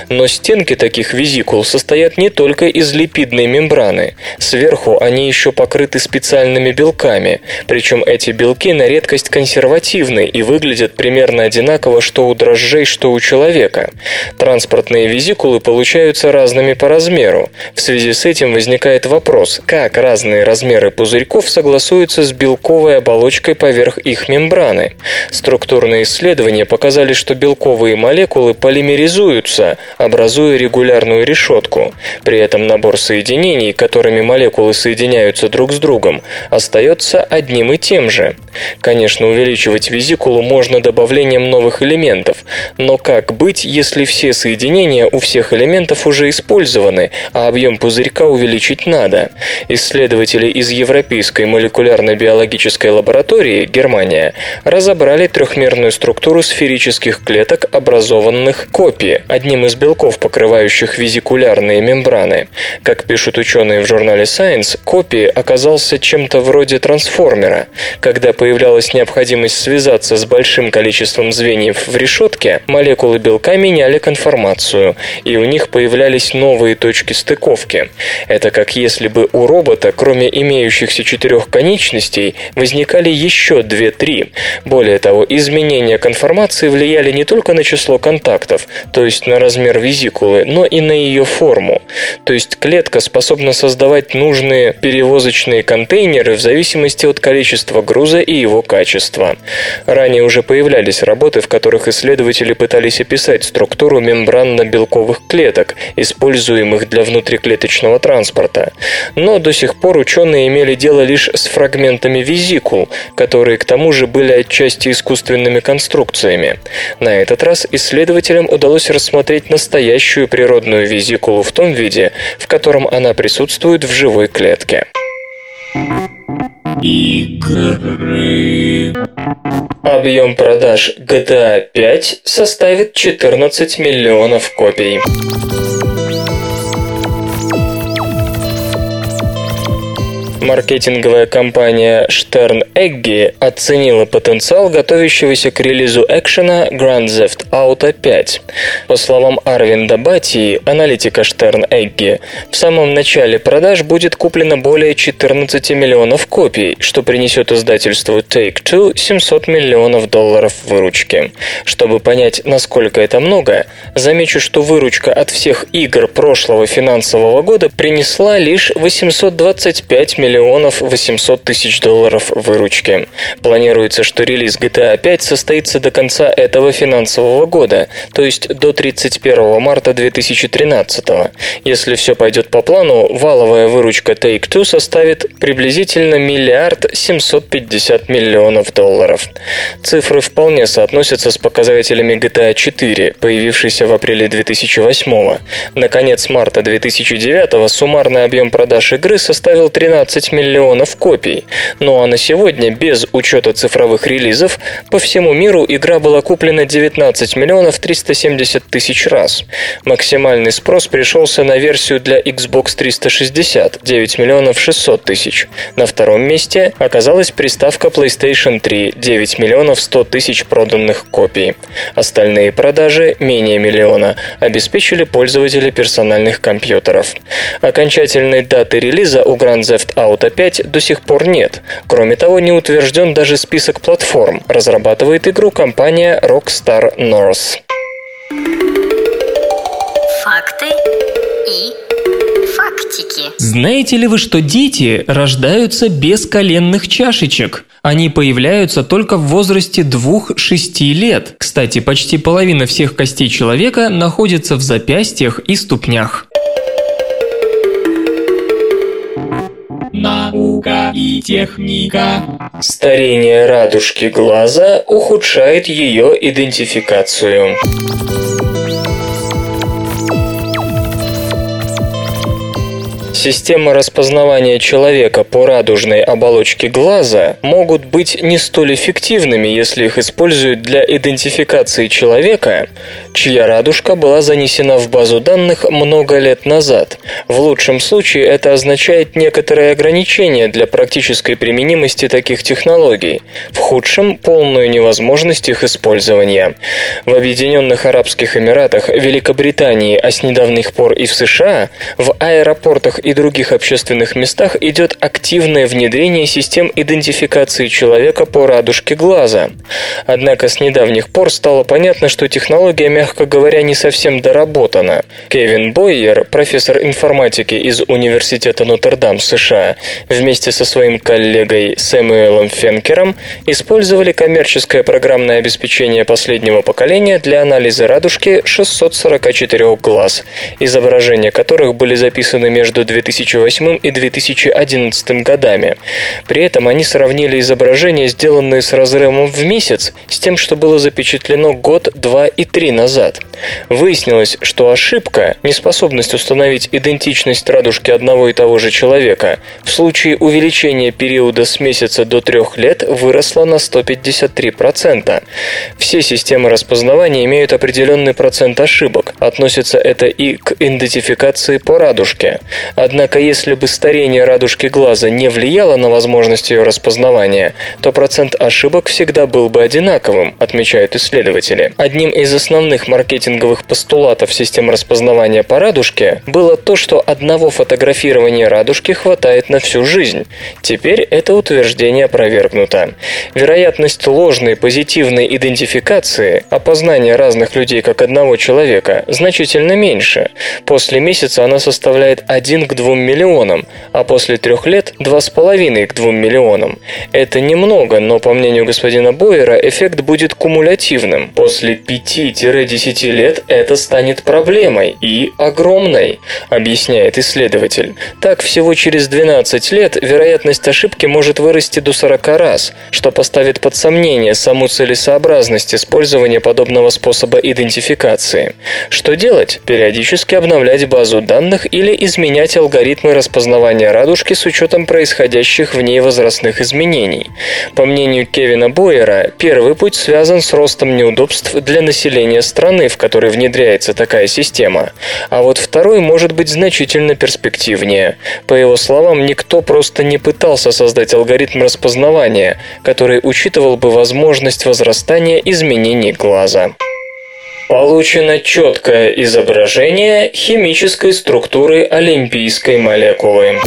Но стенки таких визикул состоят не только из липидной мембраны. Сверху они еще покрыты специальными белками, причем эти белки на редкость консервативны и выглядят примерно одинаково что у дрожжей, что у человека. Транспортные визикулы получаются разными по размеру. В связи с этим возникает вопрос, как разные размеры пузырьков согласуются с белковой оболочкой поверх их мембраны. Структурные исследования показали, что белковые молекулы полимеризуются, образуя регулярную решетку. При этом набор соединений, которыми молекулы соединяются соединяются друг с другом, остается одним и тем же. Конечно, увеличивать визикулу можно добавлением новых элементов, но как быть, если все соединения у всех элементов уже использованы, а объем пузырька увеличить надо? Исследователи из Европейской молекулярно-биологической лаборатории, Германия, разобрали трехмерную структуру сферических клеток, образованных копии, одним из белков, покрывающих визикулярные мембраны. Как пишут ученые в журнале Science, копии копии оказался чем-то вроде трансформера. Когда появлялась необходимость связаться с большим количеством звеньев в решетке, молекулы белка меняли конформацию, и у них появлялись новые точки стыковки. Это как если бы у робота, кроме имеющихся четырех конечностей, возникали еще две-три. Более того, изменения конформации влияли не только на число контактов, то есть на размер визикулы, но и на ее форму. То есть клетка способна создавать нужные перевозочные контейнеры в зависимости от количества груза и его качества. Ранее уже появлялись работы, в которых исследователи пытались описать структуру мембранно-белковых клеток, используемых для внутриклеточного транспорта. Но до сих пор ученые имели дело лишь с фрагментами визикул, которые к тому же были отчасти искусственными конструкциями. На этот раз исследователям удалось рассмотреть настоящую природную визикулу в том виде, в котором она присутствует в живой клетке. Игры. Объем продаж GTA 5 составит 14 миллионов копий. Маркетинговая компания Stern Eggy оценила потенциал готовящегося к релизу экшена Grand Theft Auto 5. По словам Арвинда Батии, аналитика Stern Eggy, в самом начале продаж будет куплено более 14 миллионов копий, что принесет издательству Take-Two 700 миллионов долларов выручки. Чтобы понять, насколько это много, замечу, что выручка от всех игр прошлого финансового года принесла лишь 825 миллионов миллионов 800 тысяч долларов выручки. Планируется, что релиз GTA 5 состоится до конца этого финансового года, то есть до 31 марта 2013. Если все пойдет по плану, валовая выручка Take-Two составит приблизительно миллиард 750 миллионов долларов. Цифры вполне соотносятся с показателями GTA 4, появившейся в апреле 2008. На конец марта 2009 суммарный объем продаж игры составил 13 15 миллионов копий. Ну а на сегодня, без учета цифровых релизов, по всему миру игра была куплена 19 миллионов 370 тысяч раз. Максимальный спрос пришелся на версию для Xbox 360 – 9 миллионов 600 тысяч. На втором месте оказалась приставка PlayStation 3 – 9 миллионов 100 тысяч проданных копий. Остальные продажи, менее миллиона, обеспечили пользователи персональных компьютеров. Окончательной даты релиза у Grand Theft Auto Fallout 5 до сих пор нет. Кроме того, не утвержден даже список платформ. Разрабатывает игру компания Rockstar North. Факты и фактики. Знаете ли вы, что дети рождаются без коленных чашечек? Они появляются только в возрасте 2-6 лет. Кстати, почти половина всех костей человека находится в запястьях и ступнях. Наука и техника. Старение радужки глаза ухудшает ее идентификацию. Система распознавания человека по радужной оболочке глаза могут быть не столь эффективными, если их используют для идентификации человека, чья радужка была занесена в базу данных много лет назад. В лучшем случае это означает некоторые ограничения для практической применимости таких технологий, в худшем – полную невозможность их использования. В Объединенных Арабских Эмиратах, Великобритании, а с недавних пор и в США, в аэропортах и других общественных местах идет активное внедрение систем идентификации человека по радужке глаза. Однако с недавних пор стало понятно, что технология, мягко говоря, не совсем доработана. Кевин Бойер, профессор информатики из Университета Нотр-Дам США, вместе со своим коллегой Сэмюэлом Фенкером использовали коммерческое программное обеспечение последнего поколения для анализа радужки 644 глаз, изображения которых были записаны между 2008 и 2011 годами. При этом они сравнили изображения, сделанные с разрывом в месяц, с тем, что было запечатлено год, два и три назад. Выяснилось, что ошибка, неспособность установить идентичность радужки одного и того же человека, в случае увеличения периода с месяца до трех лет выросла на 153%. Все системы распознавания имеют определенный процент ошибок. Относится это и к идентификации по радужке. Однако, если бы старение радужки глаза не влияло на возможность ее распознавания, то процент ошибок всегда был бы одинаковым, отмечают исследователи. Одним из основных маркетинговых постулатов системы распознавания по радужке было то, что одного фотографирования радужки хватает на всю жизнь. Теперь это утверждение опровергнуто. Вероятность ложной позитивной идентификации, опознания разных людей как одного человека, значительно меньше. После месяца она составляет 1 к 2 миллионам, а после трех лет – 2,5 к 2 миллионам. Это немного, но, по мнению господина Бойера, эффект будет кумулятивным. После 5-10 лет это станет проблемой и огромной, объясняет исследователь. Так, всего через 12 лет вероятность ошибки может вырасти до 40 раз, что поставит под сомнение саму целесообразность использования подобного способа идентификации. Что делать? Периодически обновлять базу данных или изменять алгоритмы распознавания радужки с учетом происходящих в ней возрастных изменений. По мнению Кевина Бойера, первый путь связан с ростом неудобств для населения страны, в которой внедряется такая система. А вот второй может быть значительно перспективнее. По его словам, никто просто не пытался создать алгоритм распознавания, который учитывал бы возможность возрастания изменений глаза. Получено четкое изображение химической структуры олимпийской молекулы.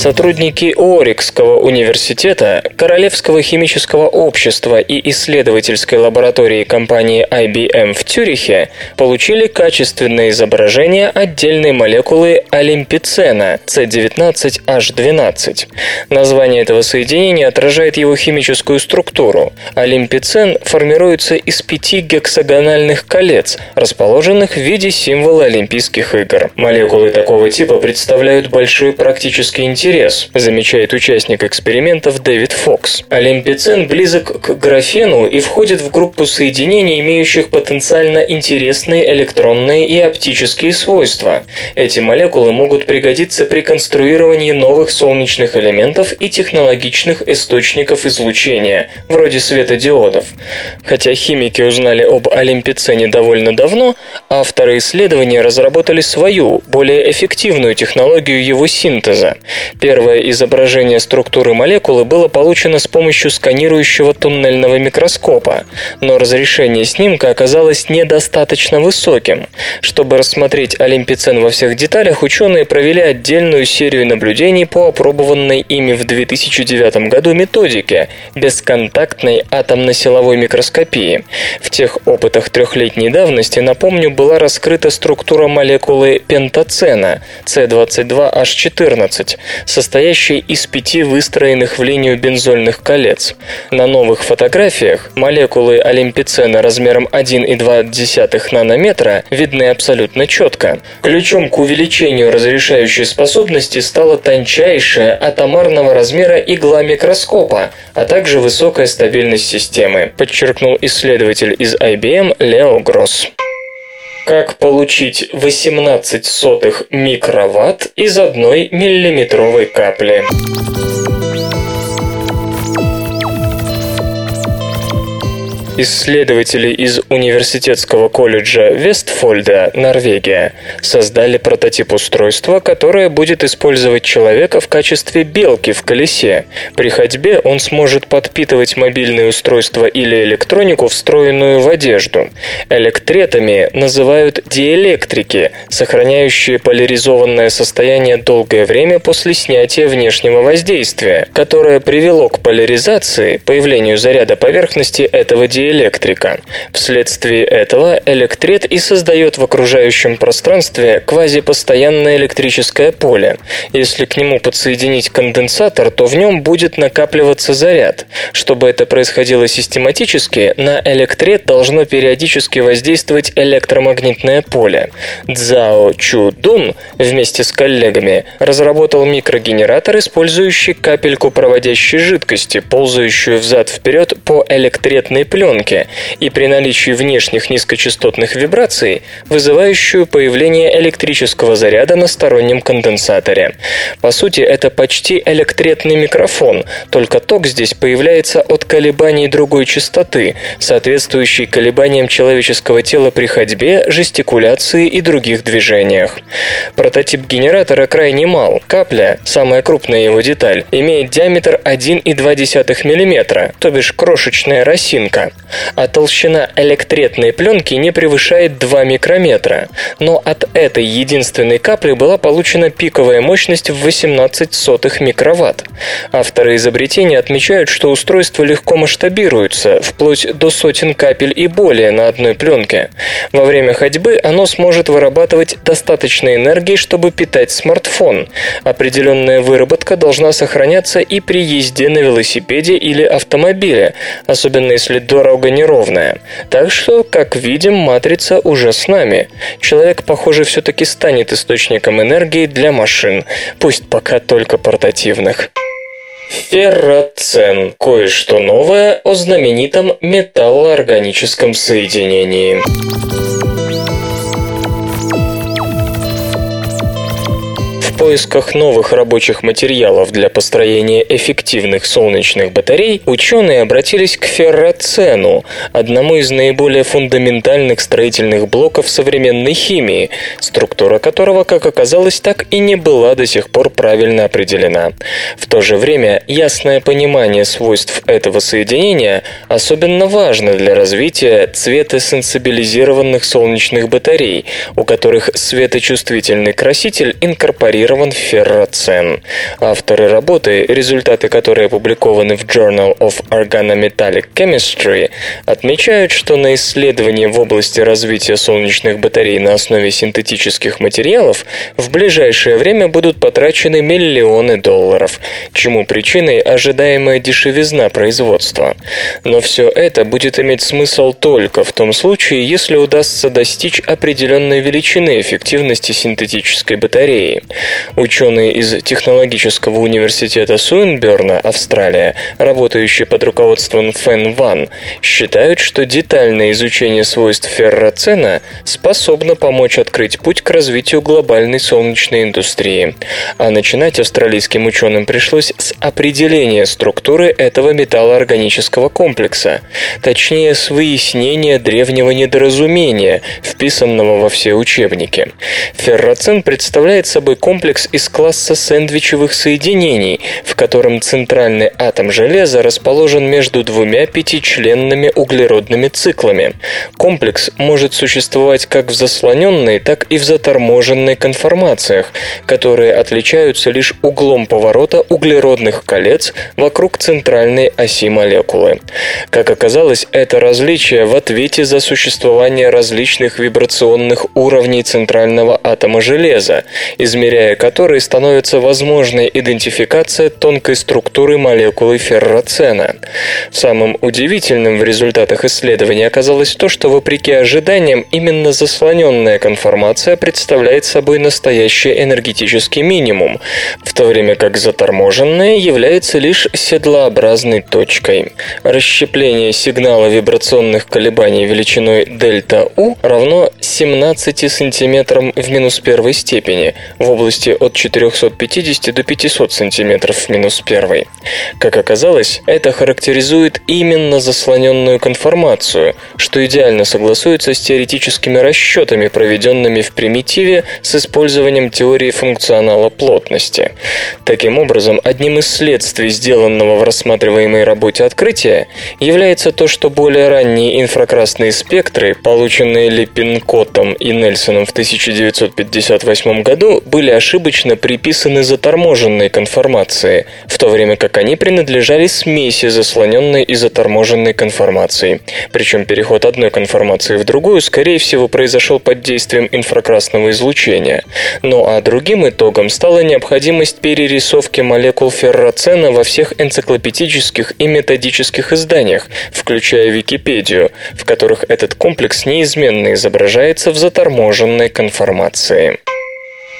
Сотрудники Орикского университета, Королевского химического общества и исследовательской лаборатории компании IBM в Цюрихе получили качественное изображение отдельной молекулы олимпицена C19H12. Название этого соединения отражает его химическую структуру. Олимпицен формируется из пяти гексагональных колец, расположенных в виде символа Олимпийских игр. Молекулы такого типа представляют большой практический интерес интерес, замечает участник экспериментов Дэвид Фокс. Олимпицин близок к графену и входит в группу соединений, имеющих потенциально интересные электронные и оптические свойства. Эти молекулы могут пригодиться при конструировании новых солнечных элементов и технологичных источников излучения, вроде светодиодов. Хотя химики узнали об олимпицине довольно давно, авторы исследования разработали свою, более эффективную технологию его синтеза. Первое изображение структуры молекулы было получено с помощью сканирующего туннельного микроскопа, но разрешение снимка оказалось недостаточно высоким. Чтобы рассмотреть олимпицен во всех деталях, ученые провели отдельную серию наблюдений по опробованной ими в 2009 году методике бесконтактной атомно-силовой микроскопии. В тех опытах трехлетней давности, напомню, была раскрыта структура молекулы пентацена C22H14, состоящей из пяти выстроенных в линию бензольных колец. На новых фотографиях молекулы олимпицена размером 1,2 нанометра видны абсолютно четко. Ключом к увеличению разрешающей способности стала тончайшая атомарного размера игла микроскопа, а также высокая стабильность системы, подчеркнул исследователь из IBM Лео Гросс. Как получить 18 сотых микроватт из одной миллиметровой капли? Исследователи из Университетского колледжа Вестфольда, Норвегия, создали прототип устройства, которое будет использовать человека в качестве белки в колесе. При ходьбе он сможет подпитывать мобильное устройство или электронику, встроенную в одежду. Электретами называют диэлектрики, сохраняющие поляризованное состояние долгое время после снятия внешнего воздействия, которое привело к поляризации, появлению заряда поверхности этого диэлектрика электрика. Вследствие этого электрет и создает в окружающем пространстве квазипостоянное электрическое поле. Если к нему подсоединить конденсатор, то в нем будет накапливаться заряд. Чтобы это происходило систематически, на электрет должно периодически воздействовать электромагнитное поле. Цзао Чу Дун вместе с коллегами разработал микрогенератор, использующий капельку проводящей жидкости, ползающую взад-вперед по электретной пленке, пленке и при наличии внешних низкочастотных вибраций, вызывающую появление электрического заряда на стороннем конденсаторе. По сути, это почти электретный микрофон, только ток здесь появляется от колебаний другой частоты, соответствующей колебаниям человеческого тела при ходьбе, жестикуляции и других движениях. Прототип генератора крайне мал. Капля, самая крупная его деталь, имеет диаметр 1,2 мм, то бишь крошечная росинка. А толщина электретной пленки не превышает 2 микрометра. Но от этой единственной капли была получена пиковая мощность в 18 сотых микроватт. Авторы изобретения отмечают, что устройство легко масштабируется, вплоть до сотен капель и более на одной пленке. Во время ходьбы оно сможет вырабатывать достаточно энергии, чтобы питать смартфон. Определенная выработка должна сохраняться и при езде на велосипеде или автомобиле, особенно если дорога неровная. Так что, как видим, матрица уже с нами. Человек, похоже, все-таки станет источником энергии для машин, пусть пока только портативных. Ферроцен. Кое-что новое о знаменитом металлоорганическом соединении. Поисках новых рабочих материалов для построения эффективных солнечных батарей ученые обратились к ферроцену, одному из наиболее фундаментальных строительных блоков современной химии, структура которого, как оказалось, так и не была до сих пор правильно определена. В то же время ясное понимание свойств этого соединения особенно важно для развития цветосенсибилизированных солнечных батарей, у которых светочувствительный краситель инкорпорирован инкорпорирован ферроцен. Авторы работы, результаты которой опубликованы в Journal of Organometallic Chemistry, отмечают, что на исследования в области развития солнечных батарей на основе синтетических материалов в ближайшее время будут потрачены миллионы долларов, чему причиной ожидаемая дешевизна производства. Но все это будет иметь смысл только в том случае, если удастся достичь определенной величины эффективности синтетической батареи. Ученые из Технологического университета Суинберна, Австралия, работающие под руководством Фэн Ван, считают, что детальное изучение свойств ферроцена способно помочь открыть путь к развитию глобальной солнечной индустрии. А начинать австралийским ученым пришлось с определения структуры этого металлоорганического комплекса, точнее с выяснения древнего недоразумения, вписанного во все учебники. Ферроцен представляет собой комплекс комплекс из класса сэндвичевых соединений, в котором центральный атом железа расположен между двумя пятичленными углеродными циклами. Комплекс может существовать как в заслоненной, так и в заторможенной конформациях, которые отличаются лишь углом поворота углеродных колец вокруг центральной оси молекулы. Как оказалось, это различие в ответе за существование различных вибрационных уровней центрального атома железа, измеряя которой становится возможной идентификация тонкой структуры молекулы ферроцена. Самым удивительным в результатах исследования оказалось то, что вопреки ожиданиям именно заслоненная конформация представляет собой настоящий энергетический минимум, в то время как заторможенная является лишь седлообразной точкой. Расщепление сигнала вибрационных колебаний величиной дельта U равно 17 сантиметрам в минус первой степени в области области от 450 до 500 см в минус первой. Как оказалось, это характеризует именно заслоненную конформацию, что идеально согласуется с теоретическими расчетами, проведенными в примитиве с использованием теории функционала плотности. Таким образом, одним из следствий сделанного в рассматриваемой работе открытия является то, что более ранние инфракрасные спектры, полученные Липпинкоттом и Нельсоном в 1958 году, были ошибочными ошибочно приписаны заторможенной конформации, в то время как они принадлежали смеси заслоненной и заторможенной конформации. Причем переход одной конформации в другую, скорее всего, произошел под действием инфракрасного излучения. Ну а другим итогом стала необходимость перерисовки молекул ферроцена во всех энциклопедических и методических изданиях, включая Википедию, в которых этот комплекс неизменно изображается в заторможенной конформации.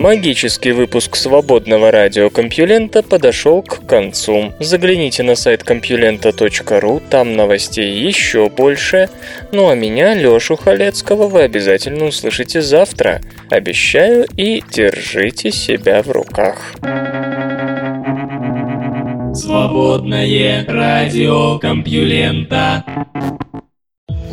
Магический выпуск свободного радиокомпьюлента подошел к концу. Загляните на сайт компьюлента.ру, там новостей еще больше. Ну а меня, Лешу Халецкого, вы обязательно услышите завтра. Обещаю и держите себя в руках. Свободное радио Компьюлента.